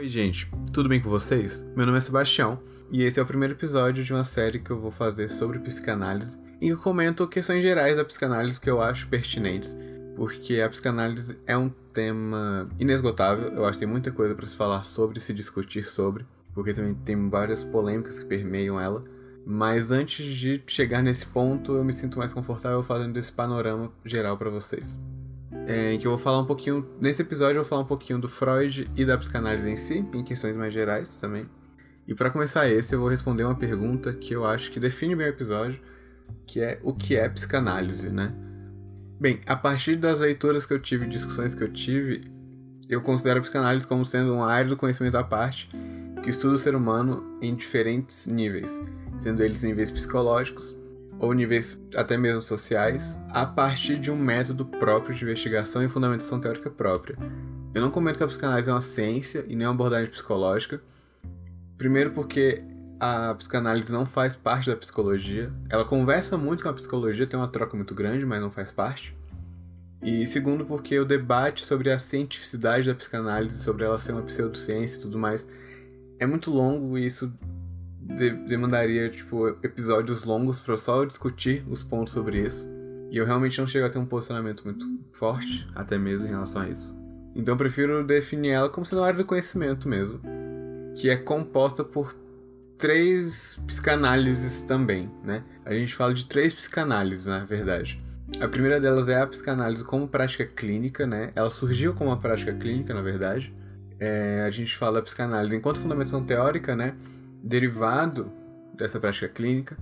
Oi, gente, tudo bem com vocês? Meu nome é Sebastião e esse é o primeiro episódio de uma série que eu vou fazer sobre psicanálise que eu comento questões gerais da psicanálise que eu acho pertinentes, porque a psicanálise é um tema inesgotável, eu acho que tem muita coisa para se falar sobre, se discutir sobre, porque também tem várias polêmicas que permeiam ela. Mas antes de chegar nesse ponto, eu me sinto mais confortável fazendo esse panorama geral para vocês é, em que eu vou falar um pouquinho. Nesse episódio eu vou falar um pouquinho do Freud e da psicanálise em si, em questões mais gerais também. E para começar esse, eu vou responder uma pergunta que eu acho que define bem o episódio, que é o que é psicanálise, né? Bem, a partir das leituras que eu tive, discussões que eu tive, eu considero a psicanálise como sendo uma área do conhecimento à parte que estuda o ser humano em diferentes níveis, sendo eles níveis psicológicos, ou níveis até mesmo sociais, a partir de um método próprio de investigação e fundamentação teórica própria. Eu não comento que a psicanálise é uma ciência e nem uma abordagem psicológica. Primeiro porque a psicanálise não faz parte da psicologia. Ela conversa muito com a psicologia, tem uma troca muito grande, mas não faz parte. E segundo porque o debate sobre a cientificidade da psicanálise, sobre ela ser uma pseudociência e tudo mais, é muito longo e isso de demandaria, tipo, episódios longos para só discutir os pontos sobre isso. E eu realmente não chego a ter um posicionamento muito forte, até mesmo em relação a isso. Então eu prefiro definir ela como sendo uma área do conhecimento mesmo, que é composta por três psicanálises também, né? A gente fala de três psicanálises, na verdade. A primeira delas é a psicanálise como prática clínica, né? Ela surgiu como uma prática clínica, na verdade. É, a gente fala da psicanálise enquanto fundamentação teórica, né? Derivado dessa prática clínica.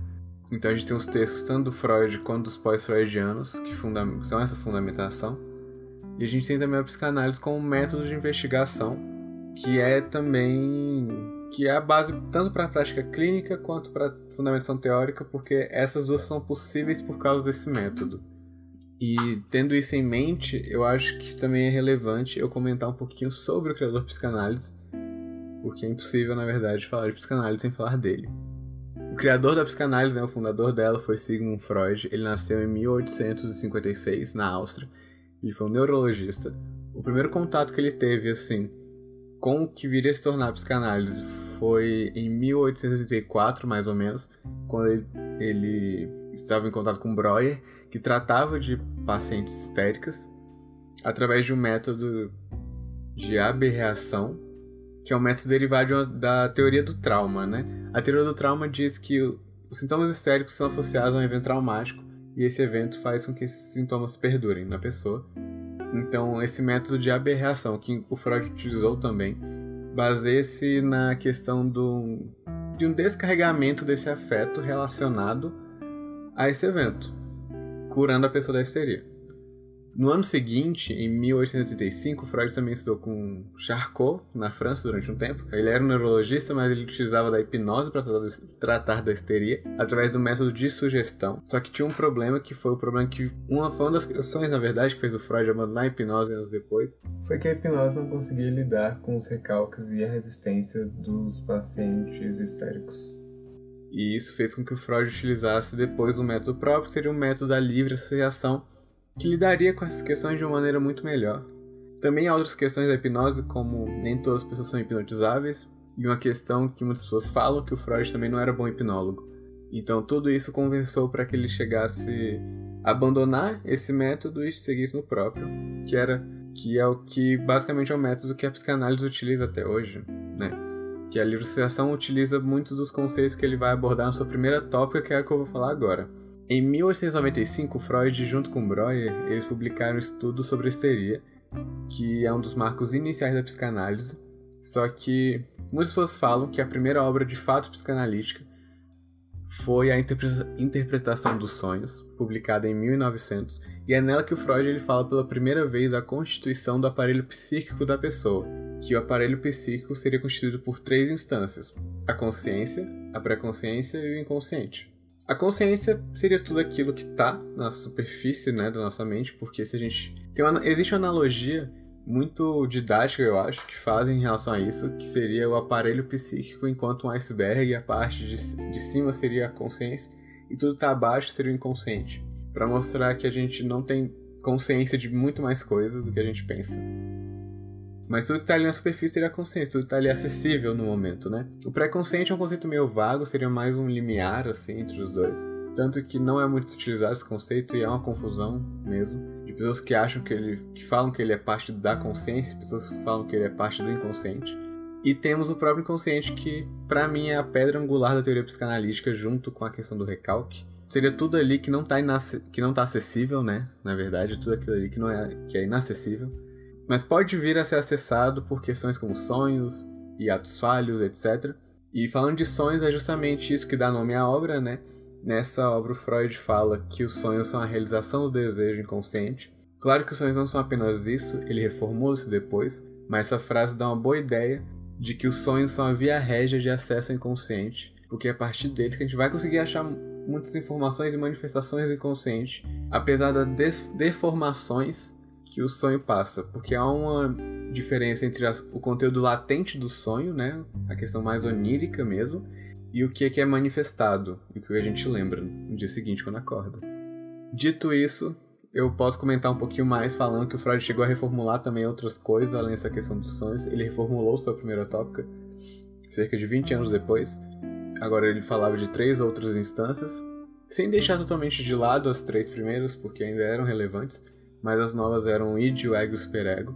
Então a gente tem os textos tanto do Freud quanto dos pós-freudianos que são essa fundamentação. E a gente tem também a psicanálise como método de investigação, que é também que é a base tanto para a prática clínica quanto para a fundamentação teórica, porque essas duas são possíveis por causa desse método. E tendo isso em mente, eu acho que também é relevante eu comentar um pouquinho sobre o criador psicanálise, porque é impossível, na verdade, falar de psicanálise sem falar dele. O criador da psicanálise, né, o fundador dela, foi Sigmund Freud. Ele nasceu em 1856, na Áustria. Ele foi um neurologista. O primeiro contato que ele teve, assim, com o que viria a se tornar a psicanálise foi em 1884, mais ou menos, quando ele, ele estava em contato com Breuer, que tratava de pacientes histéricas através de um método de aberração que é um método derivado da teoria do trauma, né? A teoria do trauma diz que os sintomas histéricos são associados a um evento traumático e esse evento faz com que esses sintomas perdurem na pessoa. Então, esse método de aberração que o Freud utilizou também baseia-se na questão do, de um descarregamento desse afeto relacionado a esse evento, curando a pessoa da histeria. No ano seguinte, em 1885, Freud também estudou com Charcot, na França, durante um tempo. Ele era um neurologista, mas ele utilizava da hipnose para tratar da histeria, através do método de sugestão. Só que tinha um problema que foi o problema que. Uma, foi uma das questões, na verdade, que fez o Freud abandonar a hipnose anos depois, foi que a hipnose não conseguia lidar com os recalques e a resistência dos pacientes histéricos. E isso fez com que o Freud utilizasse depois um método próprio, que seria um método da livre associação, que lidaria com essas questões de uma maneira muito melhor. Também há outras questões da hipnose, como nem todas as pessoas são hipnotizáveis, e uma questão que muitas pessoas falam que o Freud também não era bom hipnólogo. Então tudo isso conversou para que ele chegasse a abandonar esse método e seguisse no próprio, que era que é o que basicamente é o método que a psicanálise utiliza até hoje, né? Que a associação utiliza muitos dos conceitos que ele vai abordar na sua primeira tópica, que é a que eu vou falar agora. Em 1895, Freud, junto com Breuer, eles publicaram um estudo sobre a histeria, que é um dos marcos iniciais da psicanálise. Só que muitas pessoas falam que a primeira obra de fato psicanalítica foi a Interpretação dos Sonhos, publicada em 1900, e é nela que o Freud ele fala pela primeira vez da constituição do aparelho psíquico da pessoa, que o aparelho psíquico seria constituído por três instâncias: a consciência, a pré-consciência e o inconsciente. A consciência seria tudo aquilo que está na superfície né, da nossa mente, porque se a gente. Tem uma, existe uma analogia muito didática, eu acho, que fazem em relação a isso, que seria o aparelho psíquico enquanto um iceberg, a parte de, de cima seria a consciência, e tudo está abaixo seria o inconsciente. para mostrar que a gente não tem consciência de muito mais coisas do que a gente pensa. Mas tudo que está ali na superfície seria consciente, tudo que está ali acessível no momento, né? O pré-consciente é um conceito meio vago, seria mais um limiar, assim, entre os dois. Tanto que não é muito utilizado esse conceito e é uma confusão mesmo. De pessoas que acham que ele. que falam que ele é parte da consciência, pessoas que falam que ele é parte do inconsciente. E temos o próprio inconsciente, que para mim é a pedra angular da teoria psicanalítica, junto com a questão do recalque. Seria tudo ali que não tá, que não tá acessível, né? Na verdade, tudo aquilo ali que, não é, que é inacessível. Mas pode vir a ser acessado por questões como sonhos e atos falhos, etc. E falando de sonhos, é justamente isso que dá nome à obra, né? Nessa obra, Freud fala que os sonhos são a realização do desejo inconsciente. Claro que os sonhos não são apenas isso, ele reformula isso depois, mas essa frase dá uma boa ideia de que os sonhos são a via régia de acesso ao inconsciente, porque é a partir deles que a gente vai conseguir achar muitas informações e manifestações do inconsciente, apesar das deformações que o sonho passa, porque há uma diferença entre o conteúdo latente do sonho, né, a questão mais onírica mesmo, e o que é, que é manifestado, e o que a gente lembra no dia seguinte quando acorda. Dito isso, eu posso comentar um pouquinho mais falando que o Freud chegou a reformular também outras coisas, além dessa questão dos sonhos. Ele reformulou sua primeira tópica cerca de 20 anos depois. Agora ele falava de três outras instâncias, sem deixar totalmente de lado as três primeiras, porque ainda eram relevantes, mas as novas eram o id, o ego superego.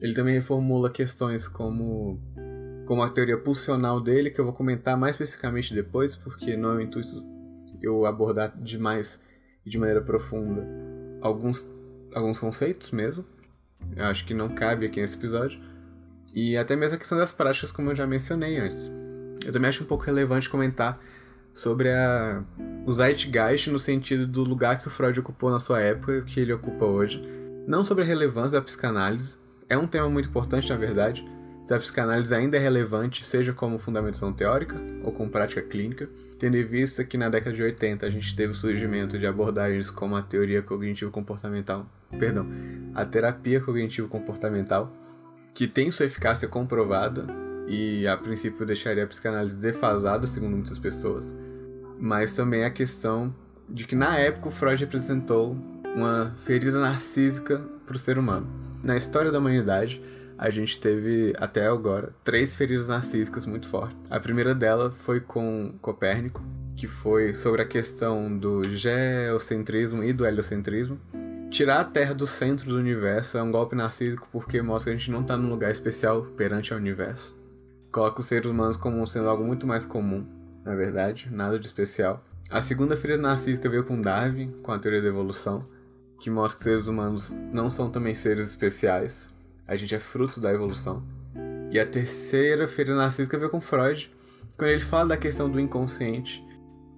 Ele também reformula questões como como a teoria pulsional dele, que eu vou comentar mais especificamente depois, porque não é o intuito eu abordar demais e de maneira profunda alguns, alguns conceitos mesmo. Eu acho que não cabe aqui nesse episódio. E até mesmo a questão das práticas, como eu já mencionei antes. Eu também acho um pouco relevante comentar sobre a, o Zeitgeist no sentido do lugar que o Freud ocupou na sua época e que ele ocupa hoje. Não sobre a relevância da psicanálise. É um tema muito importante, na verdade. Se a psicanálise ainda é relevante, seja como fundamentação teórica ou como prática clínica tendo em vista que na década de 80 a gente teve o surgimento de abordagens como a teoria cognitivo-comportamental, perdão, a terapia cognitivo-comportamental, que tem sua eficácia comprovada e a princípio deixaria a psicanálise defasada, segundo muitas pessoas, mas também a questão de que na época o Freud representou uma ferida narcísica para o ser humano. Na história da humanidade, a gente teve até agora três feridas narcísicas muito fortes. A primeira dela foi com Copérnico, que foi sobre a questão do geocentrismo e do heliocentrismo. Tirar a Terra do centro do universo é um golpe narcísico porque mostra que a gente não está num lugar especial perante ao universo. Coloca os seres humanos como sendo algo muito mais comum, na verdade, nada de especial. A segunda ferida narcísica veio com Darwin, com a teoria da evolução, que mostra que seres humanos não são também seres especiais, a gente é fruto da evolução. E a terceira feira narcísica veio com Freud, quando ele fala da questão do inconsciente.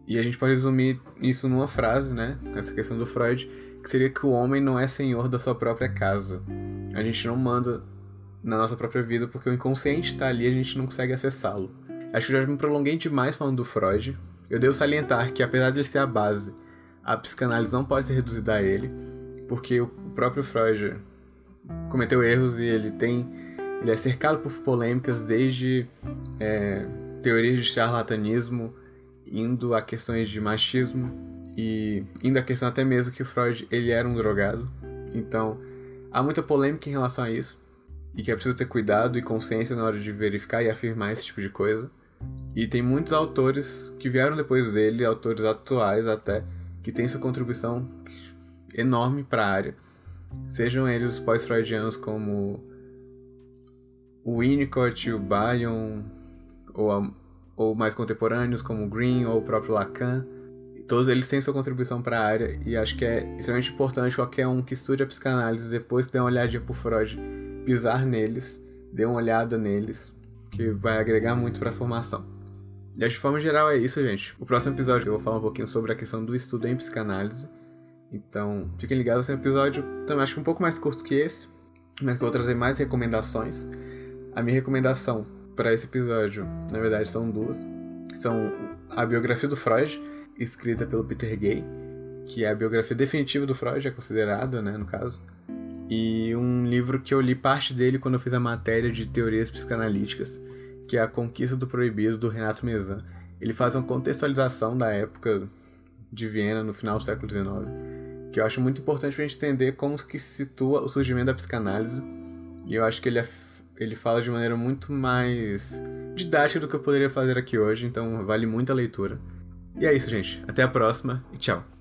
E a gente pode resumir isso numa frase, né? Essa questão do Freud, que seria que o homem não é senhor da sua própria casa. A gente não manda na nossa própria vida porque o inconsciente está ali e a gente não consegue acessá-lo. Acho que já me prolonguei demais falando do Freud. Eu devo salientar que, apesar de ele ser a base, a psicanálise não pode ser reduzida a ele, porque o próprio Freud cometeu erros e ele tem ele é cercado por polêmicas desde é, teorias de charlatanismo indo a questões de machismo e indo a questão até mesmo que o Freud ele era um drogado então há muita polêmica em relação a isso e que é preciso ter cuidado e consciência na hora de verificar e afirmar esse tipo de coisa e tem muitos autores que vieram depois dele autores atuais até que têm sua contribuição enorme para a área Sejam eles os pós-freudianos como o Winnicott, o Bayon, ou, ou mais contemporâneos como o Green ou o próprio Lacan. Todos eles têm sua contribuição para a área e acho que é extremamente importante qualquer um que estude a psicanálise depois dê uma olhadinha por Freud, pisar neles, dê uma olhada neles, que vai agregar muito para a formação. De forma geral é isso, gente. O próximo episódio eu vou falar um pouquinho sobre a questão do estudo em psicanálise então, fiquem ligados, esse é um episódio também acho que um pouco mais curto que esse, mas que eu vou trazer mais recomendações. A minha recomendação para esse episódio, na verdade, são duas. São a biografia do Freud, escrita pelo Peter Gay, que é a biografia definitiva do Freud, é considerada, né, no caso. E um livro que eu li parte dele quando eu fiz a matéria de teorias psicanalíticas, que é A Conquista do Proibido, do Renato Mezan. Ele faz uma contextualização da época de Viena, no final do século XIX que eu acho muito importante para a gente entender como que se situa o surgimento da psicanálise. E eu acho que ele é, ele fala de maneira muito mais didática do que eu poderia fazer aqui hoje, então vale muito a leitura. E é isso, gente. Até a próxima e tchau.